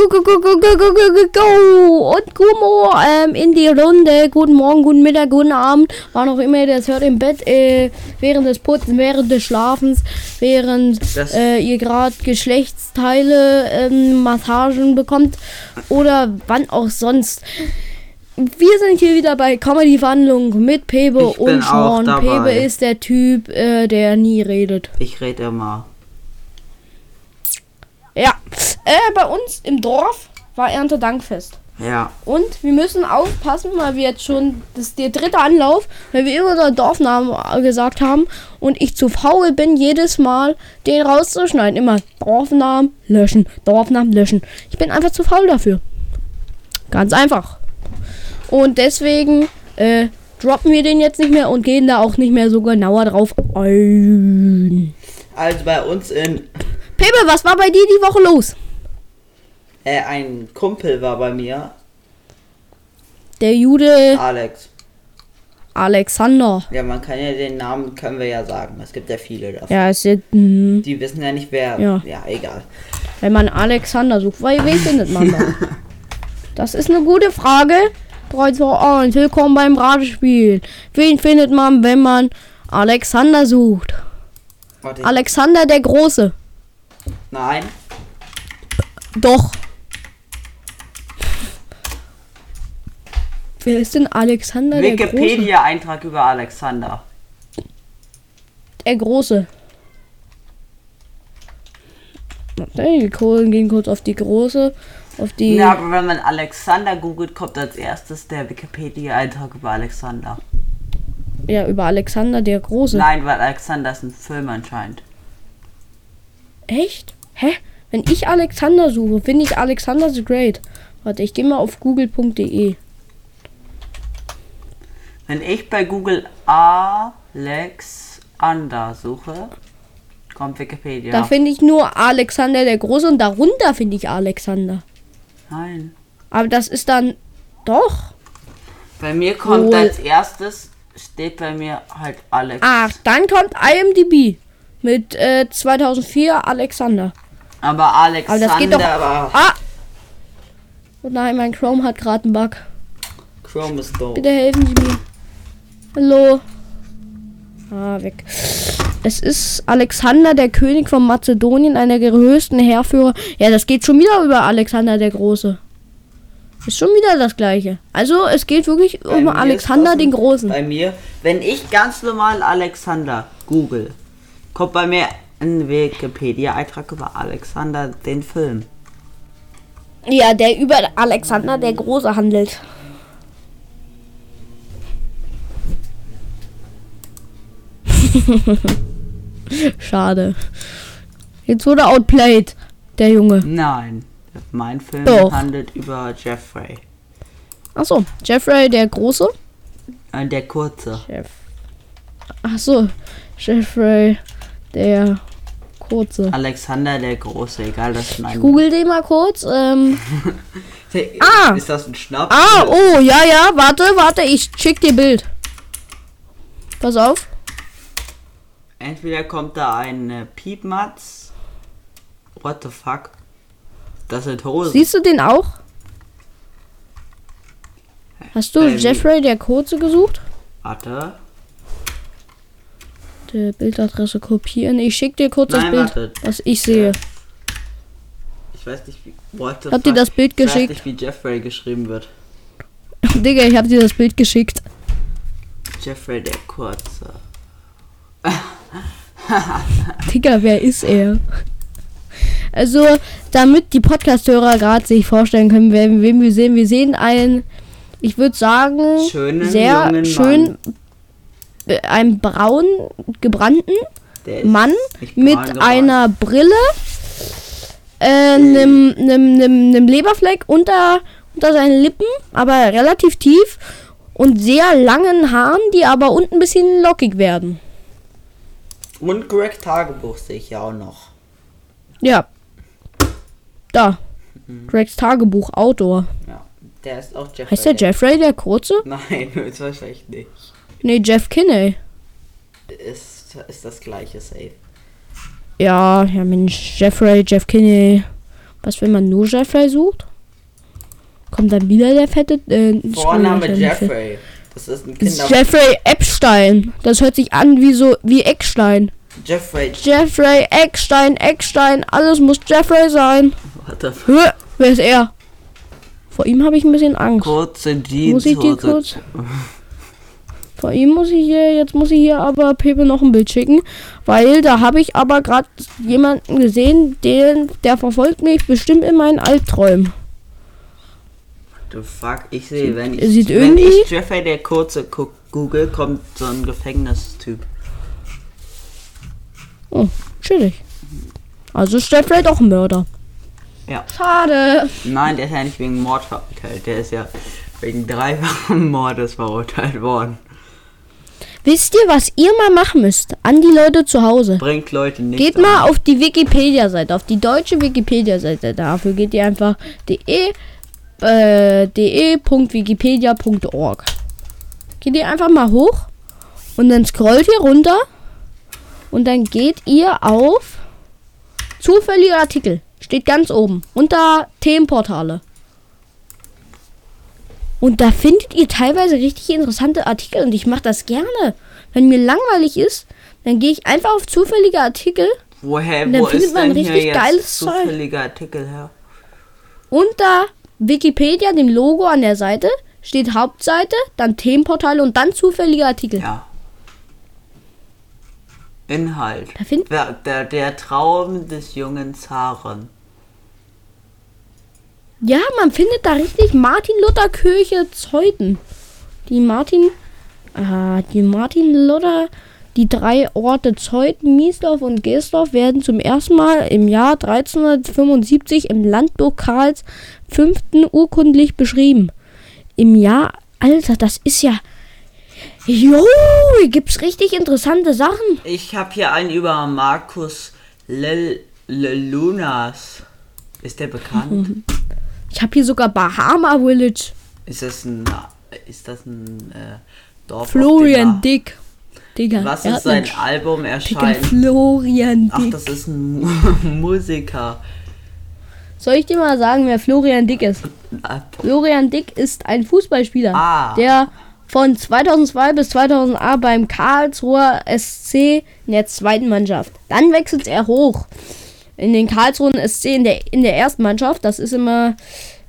Go, go, go, go, go, go, go, go, Und Gummo ähm, in die Runde. Guten Morgen, guten Mittag, guten Abend. War noch immer das hört im Bett, äh, während des Putzen, während des Schlafens, während äh, ihr gerade Geschlechtsteile, ähm, Massagen bekommt oder wann auch sonst. Wir sind hier wieder bei Comedy-Verhandlung mit Pebe ich und Sean. Pebe ist der Typ, äh, der nie redet. Ich rede immer. Ja, äh, bei uns im Dorf war Erntedankfest. Ja. Und wir müssen aufpassen, weil wir jetzt schon, das ist der dritte Anlauf, weil wir immer unseren Dorfnamen gesagt haben und ich zu faul bin, jedes Mal den rauszuschneiden. Immer Dorfnamen löschen, Dorfnamen löschen. Ich bin einfach zu faul dafür. Ganz einfach. Und deswegen äh, droppen wir den jetzt nicht mehr und gehen da auch nicht mehr so genauer drauf ein. Also bei uns in. Pepe, was war bei dir die Woche los? Äh, ein Kumpel war bei mir. Der Jude Alex. Alexander. Ja, man kann ja den Namen, können wir ja sagen. Es gibt ja viele davon. Ja, ist jetzt, mm, Die wissen ja nicht wer. Ja. ja egal. wenn man Alexander sucht, weil wen findet man da? Das ist eine gute Frage. 3, 2, 1, willkommen beim Ratespiel. Wen findet man, wenn man Alexander sucht? Warte, Alexander der Große. Nein. Doch. Wer ist denn Alexander der Große? Wikipedia-Eintrag über Alexander. Der Große. Wir gucken- gehen kurz auf die Große. Auf die. Ja, aber wenn man Alexander googelt, kommt als erstes der Wikipedia-Eintrag über Alexander. Ja, über Alexander der Große. Nein, weil Alexander ist ein Film anscheinend. Echt? Hä? Wenn ich Alexander suche, finde ich Alexander the Great. Warte, ich gehe mal auf google.de. Wenn ich bei Google Alexander suche, kommt Wikipedia. Da finde ich nur Alexander der Große und darunter finde ich Alexander. Nein. Aber das ist dann doch. Bei mir kommt Wohl. als erstes, steht bei mir halt Alex. Ach, dann kommt IMDb mit äh, 2004 Alexander. Aber Aber Alexander das geht doch. war. Ah! Oh nein, mein Chrome hat gerade einen Bug. Chrome ist doof. Bitte helfen Sie mir. Hallo. Ah, weg. Es ist Alexander, der König von Mazedonien, einer der größten Heerführer. Ja, das geht schon wieder über Alexander der Große. Ist schon wieder das gleiche. Also, es geht wirklich Bei um Alexander den Großen. Bei mir, wenn ich ganz normal Alexander google, kommt bei mir ein Wikipedia-Eintrag über Alexander den Film. Ja, der über Alexander der Große handelt. Schade. Jetzt wurde outplayed, der Junge. Nein, mein Film Doch. handelt über Jeffrey. Achso, Jeffrey der Große. Äh, der kurze. Jeff. Achso, Jeffrey der Kurze. Alexander der Große, egal, das ist mein. Google den mal kurz. Ähm, Ah! Ist das ein Schnaps? ah, oh, ja, ja, warte, warte, ich schick dir Bild. Pass auf. Entweder kommt da ein äh, Piepmatz. What the fuck? Das sind Hosen. Siehst du den auch? Hast du Ähm, Jeffrey der Kurze gesucht? Warte. Die Bildadresse kopieren. Ich schick dir kurz das Nein, Bild, warte. was ich sehe. Ich weiß nicht, wie. What ihr fuck? das Bild Ich weiß geschickt? nicht, wie Jeffrey geschrieben wird. Digga, ich hab dir das Bild geschickt. Jeffrey der Kurze. Digga, wer ist er? Also, damit die Podcast-Hörer gerade sich vorstellen können, wen, wen wir sehen. Wir sehen einen, ich würde sagen, Schönen sehr schön, einen braun gebrannten Mann mit braun einer Brille, äh, einem, einem, einem, einem Leberfleck unter, unter seinen Lippen, aber relativ tief und sehr langen Haaren, die aber unten ein bisschen lockig werden. Und Greg Tagebuch sehe ich ja auch noch. Ja. Da. Mhm. Gregs Tagebuch, Outdoor. Ja. Der ist auch Jeffrey. Heißt der Jeffrey der Kurze? Nein, ist wahrscheinlich nicht. Nee, Jeff Kinney. Ist, ist das gleiche Safe. Ja, ja Mensch, Jeffrey, Jeff Kinney. Was, wenn man nur Jeffrey sucht? Kommt dann wieder der fette. Äh, Vorname Jeffrey. Das ist ein Kinder. Jeffrey Epstein. Das hört sich an wie so wie Eckstein. Jeffrey. Jeffrey Eckstein, Eckstein, alles muss Jeffrey sein. What the f Hö, wer ist er? Vor ihm habe ich ein bisschen Angst. Kurze Muss ich die kurz? Vor ihm muss ich hier, jetzt muss ich hier aber Pepe noch ein Bild schicken, weil da habe ich aber gerade jemanden gesehen, den, der verfolgt mich bestimmt in meinen Albträumen. The fuck, ich sehe, wenn er ich, sieht wenn irgendwie- ich Jeffrey der kurze guck, Google kommt so ein Gefängnistyp. Oh, chillig. Also ist Jeffrey doch ein Mörder. Ja. Schade. Nein, der ist ja nicht wegen Mord verurteilt. Der ist ja wegen dreifachen Mordes verurteilt worden. Wisst ihr, was ihr mal machen müsst? An die Leute zu Hause. Bringt Leute nicht. Geht mal auf die Wikipedia-Seite, auf die deutsche Wikipedia-Seite. Dafür geht ihr einfach de, äh, de.wikipedia.org. Geht ihr einfach mal hoch und dann scrollt ihr runter und dann geht ihr auf zufällige Artikel. Steht ganz oben unter Themenportale. Und da findet ihr teilweise richtig interessante Artikel und ich mache das gerne. Wenn mir langweilig ist, dann gehe ich einfach auf zufällige Artikel Woher, Und dann wo findet ist man denn hier richtig jetzt geiles Zeug. zufälliger Artikel her? unter Wikipedia, dem Logo an der Seite, steht Hauptseite, dann Themenportale und dann zufällige Artikel. Ja. Inhalt. Der, der Traum des jungen Zaren. Ja, man findet da richtig Martin Luther Kirche Zeuthen. Die Martin, ah, die Martin Luther, die drei Orte Zeuthen, Miesdorf und Geesdorf werden zum ersten Mal im Jahr 1375 im Landbuch Karls fünften urkundlich beschrieben. Im Jahr, Alter, das ist ja, jo, hier gibt's richtig interessante Sachen. Ich habe hier einen über Markus Lel Lelunas. Ist der bekannt? Ich habe hier sogar Bahama Village. ist das ein ist das ein äh, Dorf? Florian Dick. Digga, Was ist sein Album erscheint? Florian Ach, Dick. das ist ein Mu Musiker. Soll ich dir mal sagen, wer Florian Dick ist? Florian Dick ist ein Fußballspieler, Ah. der von 2002 bis 2008 beim Karlsruher SC in der zweiten Mannschaft. Dann wechselt er hoch in den Karlsruher SC in der, in der ersten Mannschaft. Das ist immer,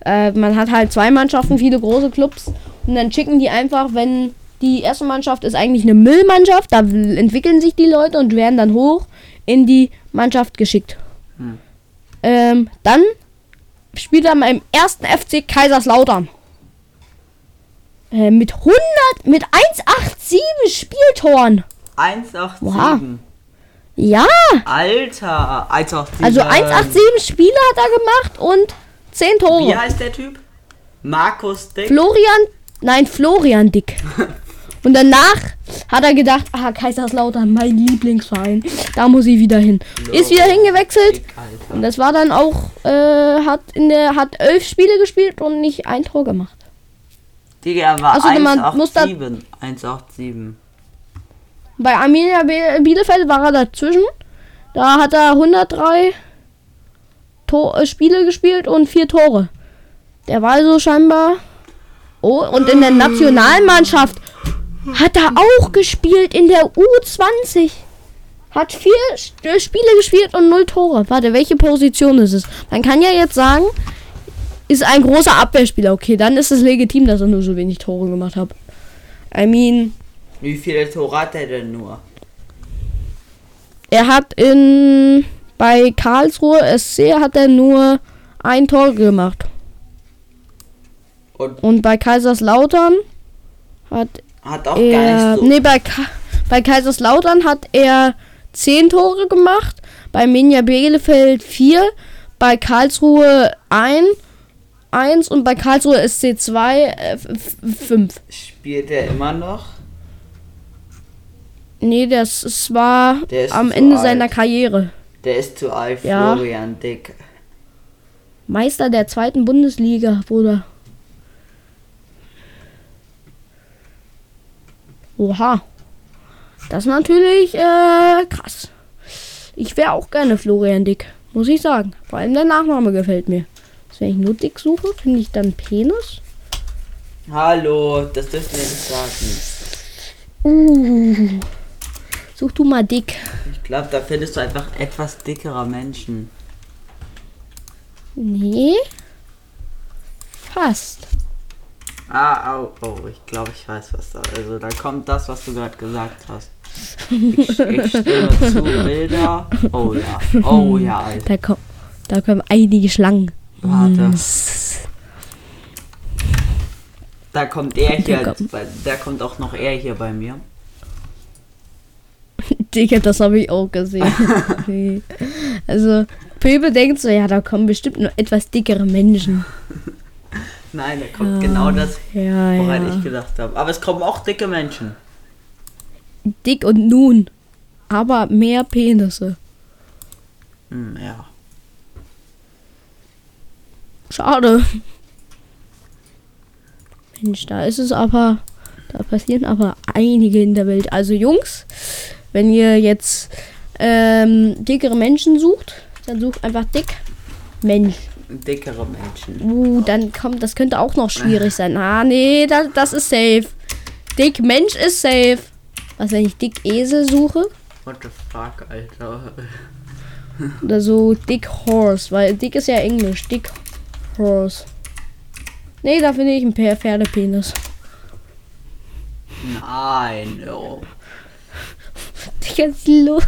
äh, man hat halt zwei Mannschaften, viele große Clubs. Und dann schicken die einfach, wenn die erste Mannschaft ist eigentlich eine Müllmannschaft, da entwickeln sich die Leute und werden dann hoch in die Mannschaft geschickt. Ähm, dann spielt er beim ersten FC Kaiserslautern. Äh, mit 100, mit 187 Spieltoren. 187. Oha. Ja, Alter, 187. also 187 Spiele hat er gemacht und 10 Wie Tore. heißt der Typ? Markus Dick. Florian, nein, Florian Dick. Und danach hat er gedacht, ah, Kaiserslautern, mein Lieblingsverein. Da muss ich wieder hin. Ist wieder hingewechselt. Dick, Alter. Und das war dann auch, äh, hat in der, hat elf Spiele gespielt und nicht ein Tor gemacht. Digga, er war Also, man muss da- 187. 187. Bei Arminia Bielefeld war er dazwischen. Da hat er 103 Tor äh, Spiele gespielt und vier Tore. Der war also scheinbar. Oh, und in der Nationalmannschaft hat er auch gespielt in der U20. Hat vier äh, Spiele gespielt und null Tore. Warte, welche Position ist es? Man kann ja jetzt sagen, ist ein großer Abwehrspieler. Okay, dann ist es legitim, dass er nur so wenig Tore gemacht hat. I mean, Wie viele Tore hat er denn nur? Er hat in bei Karlsruhe SC hat er nur ein Tor gemacht. Und Und bei Kaiserslautern hat hat auch er. gar nicht so. Nee, bei, Ka bei Kaiserslautern hat er zehn Tore gemacht. Bei Minja Bielefeld vier. Bei Karlsruhe ein. Eins und bei Karlsruhe SC 2 äh. Spielt er immer noch? Nee, das es war Der ist am Ende alt. seiner Karriere. Der ist zu alt, Ja. Florian Dick. Meister der zweiten Bundesliga, Bruder. Oha. Das ist natürlich äh, krass. Ich wäre auch gerne Florian Dick. Muss ich sagen. Vor allem der Nachname gefällt mir. Also wenn ich nur dick suche, finde ich dann Penis. Hallo, das dürfen wir nicht sagen. Uh. Such du mal dick. Ich glaube, da findest du einfach etwas dickerer Menschen. Nee. Fast. Ah, oh, oh, ich glaube, ich weiß, was da. Also, da kommt das, was du gerade gesagt hast. Ich, ich stimme zu, Bilder. Oh ja, oh ja, Alter. Da, kommt, da kommen einige Schlangen. Warte. S- Da kommt er hier, da kommt auch noch er hier bei mir. Digga, das habe ich auch gesehen. Also, Pöbel denkt so, ja, da kommen bestimmt nur etwas dickere Menschen. Nein, da kommt genau das, Ja, woran ja. ich gedacht habe. Aber es kommen auch dicke Menschen. Dick und nun. Aber mehr Penisse. Hm, ja. Schade. Mensch, da ist es aber, da passieren aber einige in der Welt. Also Jungs, wenn ihr jetzt ähm, dickere Menschen sucht, dann sucht einfach dick Mensch. Dickere Menschen. Uh, dann kommt, das könnte auch noch schwierig sein. Ah, nee, das, das ist safe. Dick Mensch ist safe. Was, wenn ich dick Esel suche? What the fuck, Alter. Oder so dick Horse, weil dick ist ja Englisch. Dick Horse. Nee, da finde ich einen Pferdepenis. Nein, oh. Digga, ist los?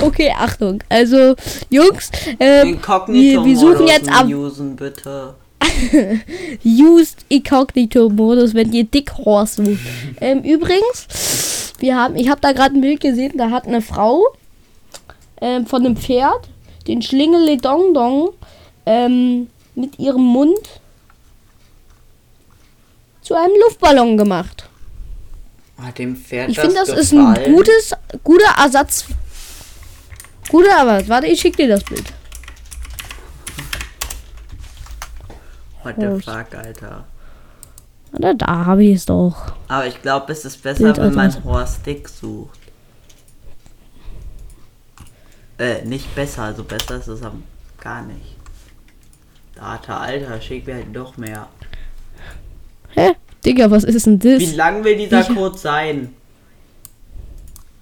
Okay, Achtung. Also, Jungs, ähm, wir, wir suchen jetzt ab Usen, bitte. Used Incognito Modus, wenn ihr Dick Horse sucht. ähm, übrigens, wir haben, ich habe da gerade ein Bild gesehen, da hat eine Frau ähm, von einem Pferd den Schlingele Dong Dong ähm, mit ihrem Mund zu einem Luftballon gemacht. Hat dem Pferd Ich finde, das ist ein gutes, guter Ersatz. Guter Ersatz. Warte, ich schicke dir das Bild. What the fuck, Alter. Warte, da habe ich es doch. Aber ich glaube, es ist besser, Bild wenn man Horst Dick sucht. Äh, nicht besser, also besser ist es am gar nicht. Data, Alter, schick mir halt doch mehr. Hä? Digga, was ist denn das? Wie lang will dieser Ich- Code sein?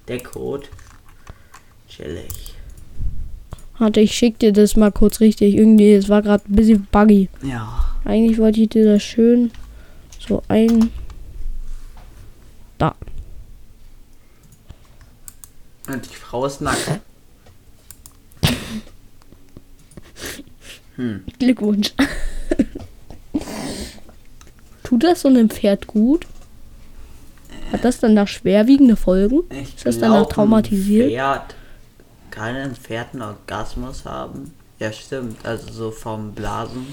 Der Code. Chillig. Warte, ich schick dir das mal kurz richtig. Irgendwie, es war gerade ein bisschen buggy. Ja. Eigentlich wollte ich dir das schön so ein. Da. Und die Frau ist nackt. Hm. Glückwunsch. Tut das so einem Pferd gut? Hat das dann nach schwerwiegende Folgen? Ich Ist das danach traumatisiert? Ein Pferd kann ein Pferd einen Orgasmus haben. Ja, stimmt. Also so vom Blasen.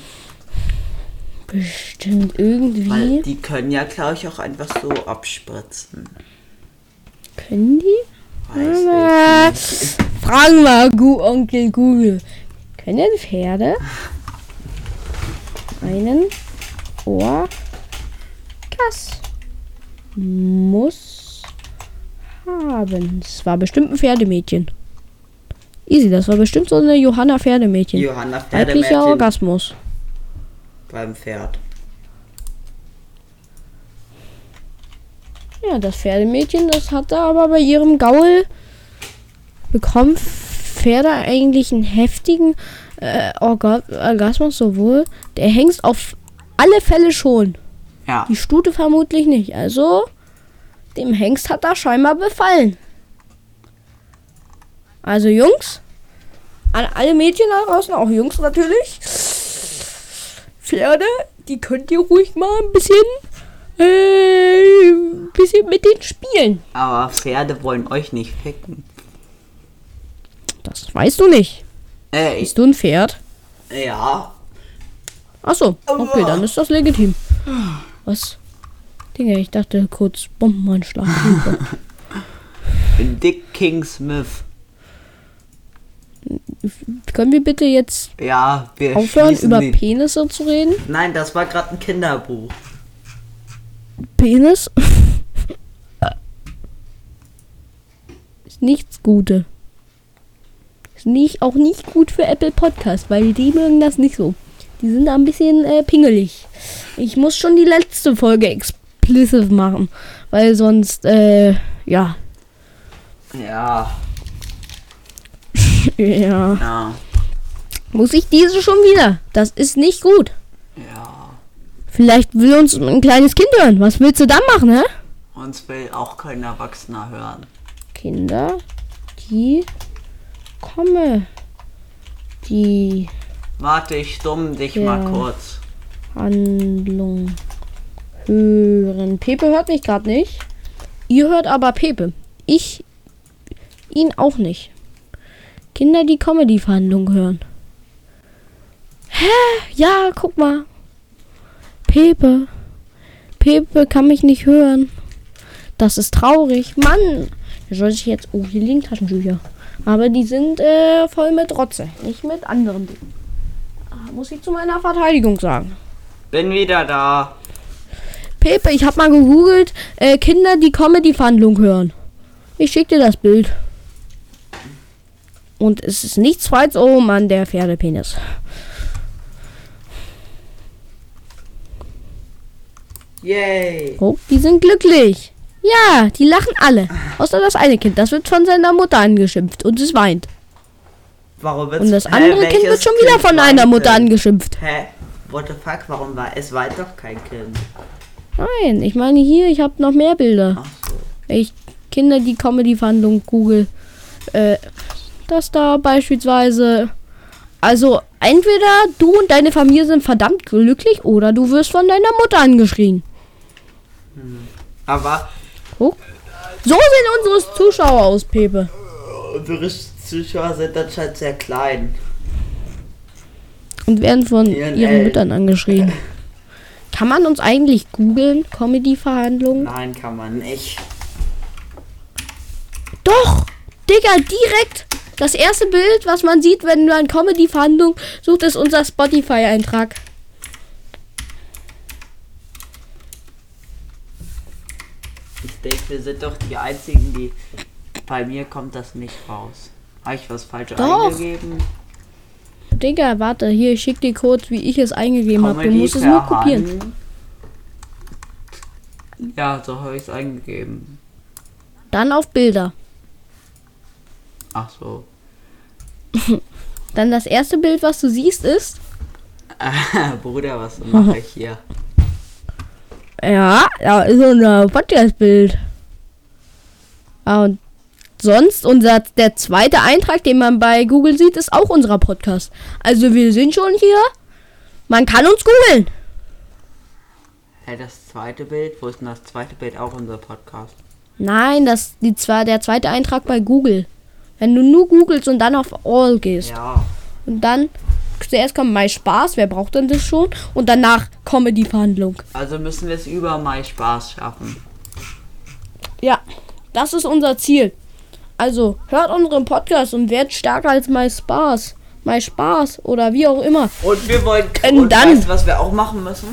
Bestimmt Weil irgendwie. die können ja, glaube ich, auch einfach so abspritzen. Können die? Weiß ich nicht. Fragen wir Gu Onkel Google. Können Pferde einen Orgasmus haben? Das war bestimmt ein Pferdemädchen. Easy, das war bestimmt so eine Johanna Pferdemädchen. Johanna Weiblicher Pferdemädchen Orgasmus. beim Pferd. Ja, das Pferdemädchen, das hatte aber bei ihrem Gaul bekommen Pferde eigentlich einen heftigen äh, Orga Orgasmus, sowohl der Hengst auf alle Fälle schon. Ja. Die Stute vermutlich nicht. Also, dem Hengst hat da scheinbar befallen. Also, Jungs, an alle Mädchen da draußen, auch Jungs natürlich. Pferde, die könnt ihr ruhig mal ein bisschen, äh, ein bisschen mit denen spielen. Aber Pferde wollen euch nicht ficken. Das weißt du nicht. Äh, ich, Bist du ein Pferd? ja. Achso, okay, dann ist das legitim. Was? Digga, ich dachte kurz Bombenanschlag. Dick King Smith. Können wir bitte jetzt Ja, wir aufhören, über die- Penisse zu reden? Nein, das war gerade ein Kinderbuch. Penis? ist nichts Gute. Ist nicht, auch nicht gut für Apple Podcast, weil die mögen das nicht so. Die sind da ein bisschen äh, pingelig. Ich muss schon die letzte Folge explicit machen, weil sonst, äh, ja, Ja, ja, ja, muss ich diese schon wieder. Das ist nicht gut. ja. Vielleicht will uns ein kleines Kind hören. Was willst du dann machen, hä? Uns will auch kein Erwachsener hören. Kinder, die komme, die Warte, ich stumm dich Ja. mal kurz. Handlung hören. Pepe hört mich gerade nicht. Ihr hört aber Pepe. Ich ihn auch nicht. Kinder, die Comedy-Verhandlung hören. Hä? Ja, guck mal. Pepe. Pepe kann mich nicht hören. Das ist traurig. Mann. Soll ich jetzt. Oh, hier liegen Taschentücher. Aber die sind äh, voll mit Rotze. Nicht mit anderen Dingen. Muss ich zu meiner Verteidigung sagen. Bin wieder da. Pepe, ich habe mal gegoogelt, äh, Kinder, die Comedy-Verhandlung hören. Ich schicke dir das Bild. Und es ist nichts falsch oben an der Pferdepenis. Yay. Oh, die sind glücklich. Ja, die lachen alle. Außer das eine Kind. Das wird von seiner Mutter angeschimpft und es weint. Warum wird's, Und das Hä, andere Kind welches wird schon wieder Kind von einer Mutter denn? angeschimpft. Hä? What the fuck? Warum war es weint doch kein Kind? Nein, ich meine hier, ich habe noch mehr Bilder. Ach so. ich Kinder die Comedy-Verhandlung google, äh, dass da beispielsweise, also entweder du und deine Familie sind verdammt glücklich oder du wirst von deiner Mutter angeschrien. Aber Oh. So sehen unsere Zuschauer aus, Pepe. unsere Zuschauer sind anscheinend sehr klein. Und werden von Ihren ihren. Müttern angeschrien. Kann man uns eigentlich googeln, Comedy-Verhandlungen? Nein, kann man nicht. Doch! Digga, direkt! Das erste Bild, was man sieht, wenn man Comedy-Verhandlung sucht, ist unser Spotify-Eintrag. Ich denke, wir sind doch die einzigen, die. Bei mir kommt das nicht raus. Habe ich was falsch Doch. eingegeben? Digga, warte, hier, ich schick dir kurz, wie ich es eingegeben habe. Du musst es nur kopieren. Hand. Ja, so habe ich es eingegeben. Dann auf Bilder. Ach so. Dann das erste Bild, was du siehst, ist. Bruder, was mache ich hier? Ja, da ist unser Podcast-Bild. Ah, und sonst, unser, der zweite Eintrag, den man bei Google sieht, ist auch unser Podcast. Also wir sind schon hier. Man kann uns googeln. Hey, das zweite Bild? Wo ist denn das zweite Bild? Auch unser Podcast. Nein, das die zwar der zweite Eintrag bei Google. Wenn du nur googelst und dann auf All gehst. Ja. Und dann zuerst kommt My Spaß, wer braucht denn das schon? Und danach Comedy-Verhandlung. Also müssen wir es über Mai Spaß schaffen. Ja, das ist unser Ziel. Also hört unseren Podcast und werdet stärker als My Spaß. My Spaß oder wie auch immer. Und wir wollen. Können und dann- Weißt was wir auch machen müssen?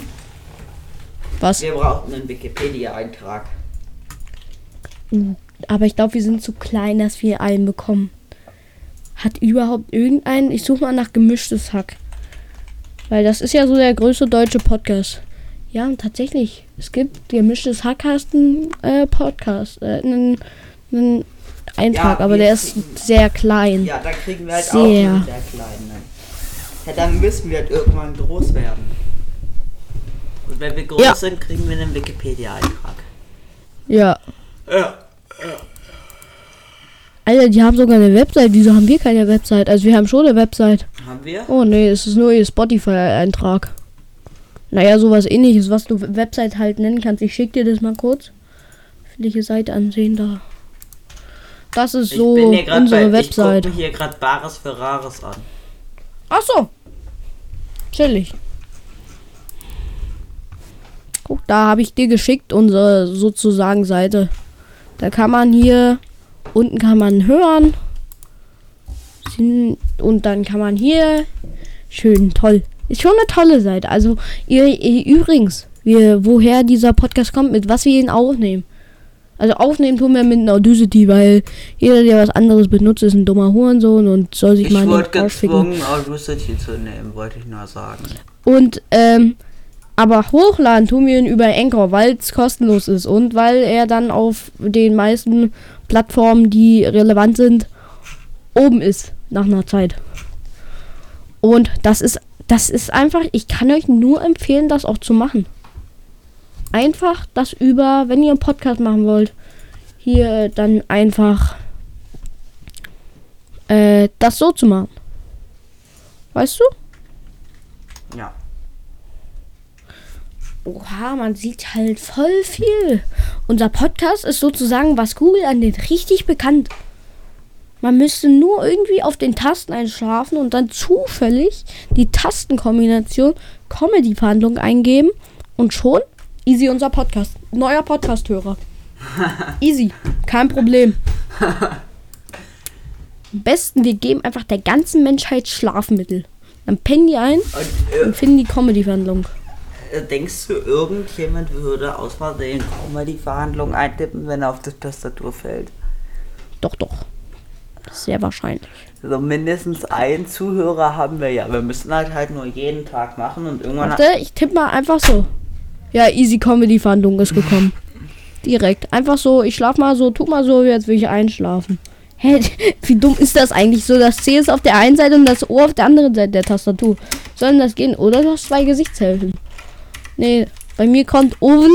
Was? Wir brauchen einen Wikipedia-Eintrag. Aber ich glaube, wir sind zu klein, dass wir einen bekommen. Hat überhaupt irgendeinen? Ich suche mal nach gemischtes Hack. Weil das ist ja so der größte deutsche Podcast. Ja, und tatsächlich. Es gibt gemischtes Hack hast einen äh, Podcast. Äh, einen, einen Eintrag, Ja, aber der ist sehr klein. Ja, dann kriegen wir halt auch Sehr. einen sehr kleinen. Ja, dann müssen wir halt irgendwann groß werden. Und wenn wir groß Ja. sind, kriegen wir einen Wikipedia-Eintrag. Ja. Ja. Alter, die haben sogar eine Website. Wieso haben wir keine Website? Also wir haben schon eine Website. Haben wir? Oh nee, es ist nur ihr Spotify-Eintrag. Naja, sowas ähnliches, was du Website halt nennen kannst. Ich schick dir das mal kurz. Welche Seite ansehen da. Das ist so unsere bei, Website. Ich gucke hier gerade Bares für Rares an. Ach so. Chillig. Guck, da habe ich dir geschickt, unsere sozusagen Seite. Da kann man hier, unten kann man hören. Und dann kann man hier, schön, toll. Ist schon eine tolle Seite. Also, ihr, ihr übrigens, wir, woher dieser Podcast kommt, mit was wir ihn aufnehmen. Also aufnehmen tun wir mit einer Audacity, weil jeder, der was anderes benutzt, ist ein dummer Hurensohn und soll sich mal Ich in den wurde gezwungen, Audacity zu nehmen, wollte ich nur sagen. Und, ähm, aber hochladen tun wir ihn über Anchor, weil es kostenlos ist und weil er dann auf den meisten Plattformen, die relevant sind, oben ist nach einer Zeit. Und das ist, das ist einfach, ich kann euch nur empfehlen, das auch zu machen. Einfach das über, wenn ihr einen Podcast machen wollt, hier dann einfach äh, das so zu machen. Weißt du? Ja. Oha, man sieht halt voll viel. Unser Podcast ist sozusagen, was Google angeht, richtig bekannt. Man müsste nur irgendwie auf den Tasten einschlafen und dann zufällig die Tastenkombination Comedy-Verhandlung eingeben und schon easy unser Podcast. Neuer Podcast-Hörer. easy. Kein Problem. Am besten, wir geben einfach der ganzen Menschheit Schlafmittel. Dann pennen die ein Und, und finden die Comedy-Verhandlung. äh, denkst du, irgendjemand würde aus Versehen Comedy-Verhandlungen eintippen, wenn er auf die Tastatur fällt? Doch, doch. Sehr wahrscheinlich. Also mindestens einen Zuhörer haben wir ja. Wir müssen halt halt nur jeden Tag machen und irgendwann. Warte, ich tippe mal einfach so. Ja, Easy Comedy Verhandlung ist gekommen. Direkt. Einfach so, ich schlaf mal so, tu mal so, jetzt will ich einschlafen. Hä, wie dumm ist das eigentlich so? Das C ist auf der einen Seite und das O auf der anderen Seite der Tastatur. Sollen das gehen? Oder du hast zwei Gesichtshälften. Nee, bei mir kommt Blövel.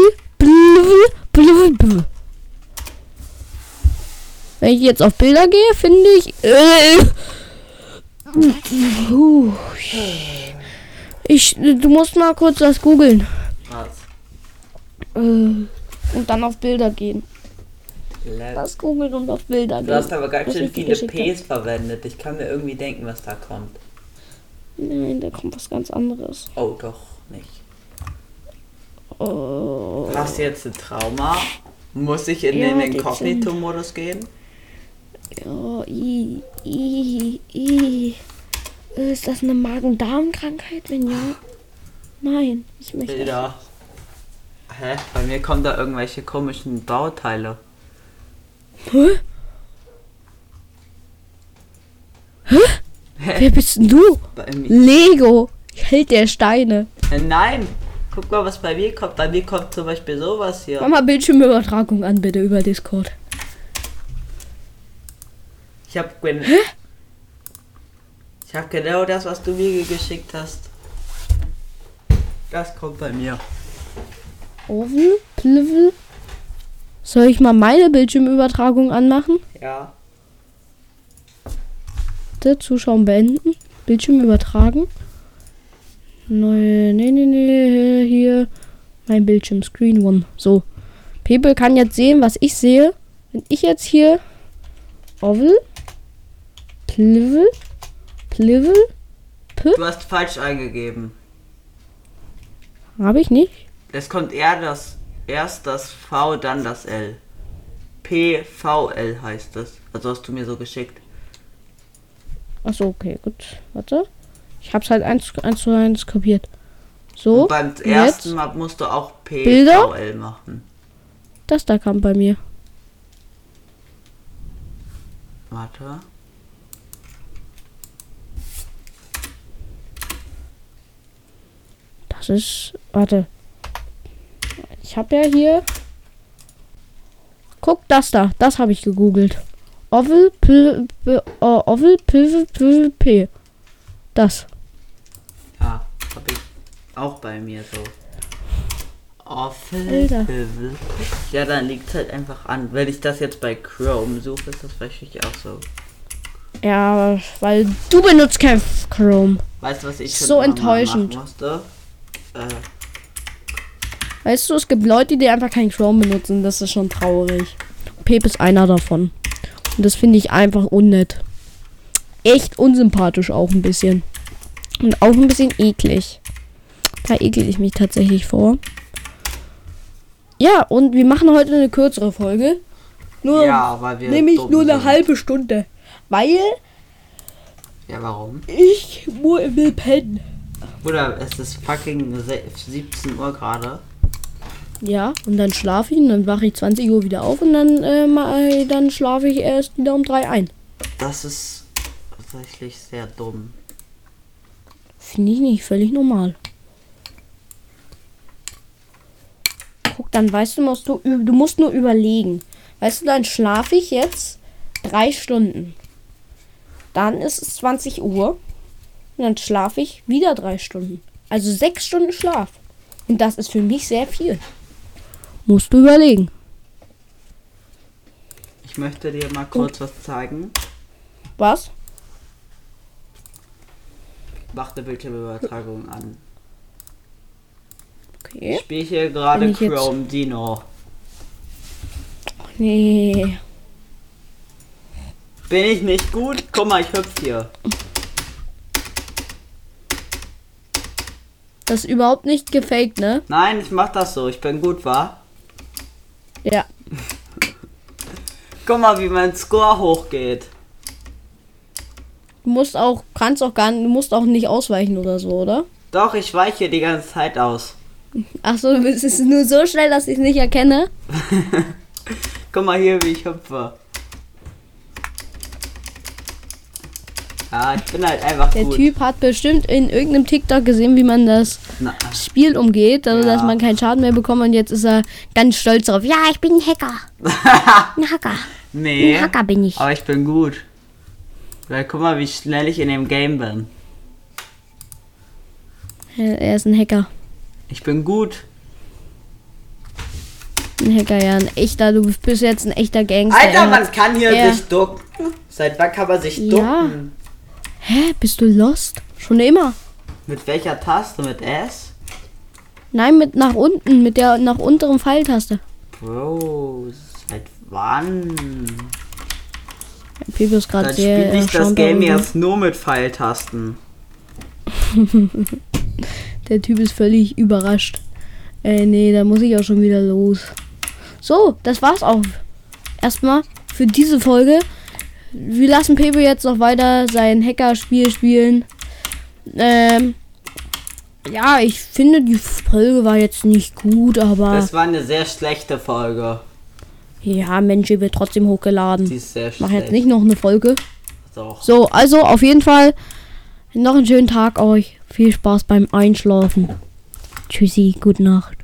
Wenn ich jetzt auf Bilder gehe, finde ich. Äh. Ich, du musst mal kurz das googeln. Äh, und dann auf Bilder gehen. Das googeln und auf Bilder gehen. Du hast aber ganz schön viele Ps verwendet. Ich kann mir irgendwie denken, was da kommt. Nein, da kommt was ganz anderes. Oh, doch nicht. Oh. Hast du jetzt ein Trauma? Muss ich in Ja, den. Inkognito-Modus gehen? Ja, i, i, i. Ist das eine Magen-Darm-Krankheit? Wenn ja, nein. Ich möchte. Bilder. Hä? Bei mir kommen da irgendwelche komischen Bauteile. Hä? Hä? Wer bist denn du? Lego. Held der Steine. Äh, nein! Guck mal, was bei mir kommt. Bei mir kommt zum Beispiel sowas hier. Mach mal Bildschirmübertragung an, bitte, über Discord. Ich hab gen Ich hab genau das, was du mir geschickt hast. Das kommt bei mir. Oven, Plivel. Soll ich mal meine Bildschirmübertragung anmachen? Ja. Bitte Zuschauen beenden. Bildschirm übertragen. Neue, nee, nee, nee, hier. Mein Bildschirm, Screen One. So. Pepe kann jetzt sehen, was ich sehe. Wenn ich jetzt hier Ovel, Plivel, Plivel, Du hast falsch eingegeben. habe ich nicht. Es kommt eher das erst das V, dann das L. PVL heißt es. Also hast du mir so geschickt. Achso, okay, gut. Warte. Ich hab's halt eins, eins zu eins kopiert. So. Und beim ersten Mal musst du auch Bilder? PVL machen. das da kam bei mir. Warte. Das ist. Warte. Ich habe ja hier. Guck, das da. Das habe ich gegoogelt. Ovel, P, P, oh, Ovel, P, P, P. Das. Ja, hab ich auch bei mir so. Alter. Ja, dann liegt halt einfach an. Wenn ich das jetzt bei Chrome suche, ist das wahrscheinlich auch so. Ja, weil du benutzt kein Chrome. Weißt du, was ich So enttäuschend. musste? Äh, Weißt du, es gibt Leute, die einfach kein Chrome benutzen. Das ist schon traurig. Pep ist einer davon. Und das finde ich einfach unnett. Echt unsympathisch auch ein bisschen. Und auch ein bisschen eklig. Da ekel ich mich tatsächlich vor. Ja, und wir machen heute eine kürzere Folge. Nur, ja, weil wir. nämlich nur eine sind. halbe Stunde. Weil Ja, warum? ich will pennen. Bruder, es ist fucking se- 17 Uhr gerade. Ja, und dann schlafe ich und dann wache ich 20 Uhr wieder auf und dann, äh, äh, dann schlafe ich erst wieder um 3 ein. Das ist tatsächlich sehr dumm. Finde ich nicht völlig normal. Guck, dann weißt du, musst du, du musst nur überlegen. Weißt du, dann schlafe ich jetzt drei Stunden. Dann ist es 20 Uhr. Und dann schlafe ich wieder drei Stunden. Also sechs Stunden Schlaf. Und das ist für mich sehr viel. Musst du überlegen. Ich möchte dir mal kurz was zeigen. Was? Mach eine Bildschirmübertragung an. Okay. Ich spiele hier gerade ich jetzt- Chrome Dino. Nee. Bin ich nicht gut? Guck mal, ich hüpf hier. Das ist überhaupt nicht gefaked, ne? Nein, ich mach das so. Ich bin gut, wa? Ja. Guck mal, wie mein Score hochgeht. Du musst auch, kannst auch gar du musst auch nicht ausweichen oder so, oder? Doch, ich weiche die ganze Zeit aus. Ach so, es ist nur so schnell, dass ich es nicht erkenne. Guck mal hier, wie ich hüpfe. Ja, ich bin halt einfach Der gut. Typ hat bestimmt in irgendeinem TikTok gesehen, wie man das Na, Spiel umgeht, also Ja. dass man keinen Schaden mehr bekommt und jetzt ist er ganz stolz darauf. Ja, ich bin ein Hacker. Ein Hacker. nee. Ein Hacker bin ich. Aber ich bin gut. Weil guck mal, wie schnell ich in dem Game bin. Er ist ein Hacker. Ich bin gut. Ein Hacker, ja, ein echter. Du bist jetzt ein echter Gangster. Alter, Er man kann hier er- sich ducken. Seit wann kann man sich Ja. ducken? Hä, bist du lost? Schon immer? Mit welcher Taste? Mit S? Nein, mit nach unten, mit der nach unteren Pfeiltaste. Bro, seit wann? Pipo ist gerade sehr spiele ich das Game jetzt nur mit Pfeiltasten. Der Typ ist völlig überrascht. Äh, nee, da muss ich auch schon wieder los. So, das war's auch. Erstmal für diese Folge. Wir lassen Pepe jetzt noch weiter sein Hacker-Spiel spielen. Ähm, ja, ich finde, die Folge war jetzt nicht gut, aber Das war eine sehr schlechte Folge. ja, Mensch, die wird trotzdem hochgeladen. Die ist sehr Ich mach schlecht. jetzt nicht noch eine Folge. Doch. So, also auf jeden Fall noch einen schönen Tag euch. Viel Spaß beim Einschlafen. Tschüssi, gute Nacht.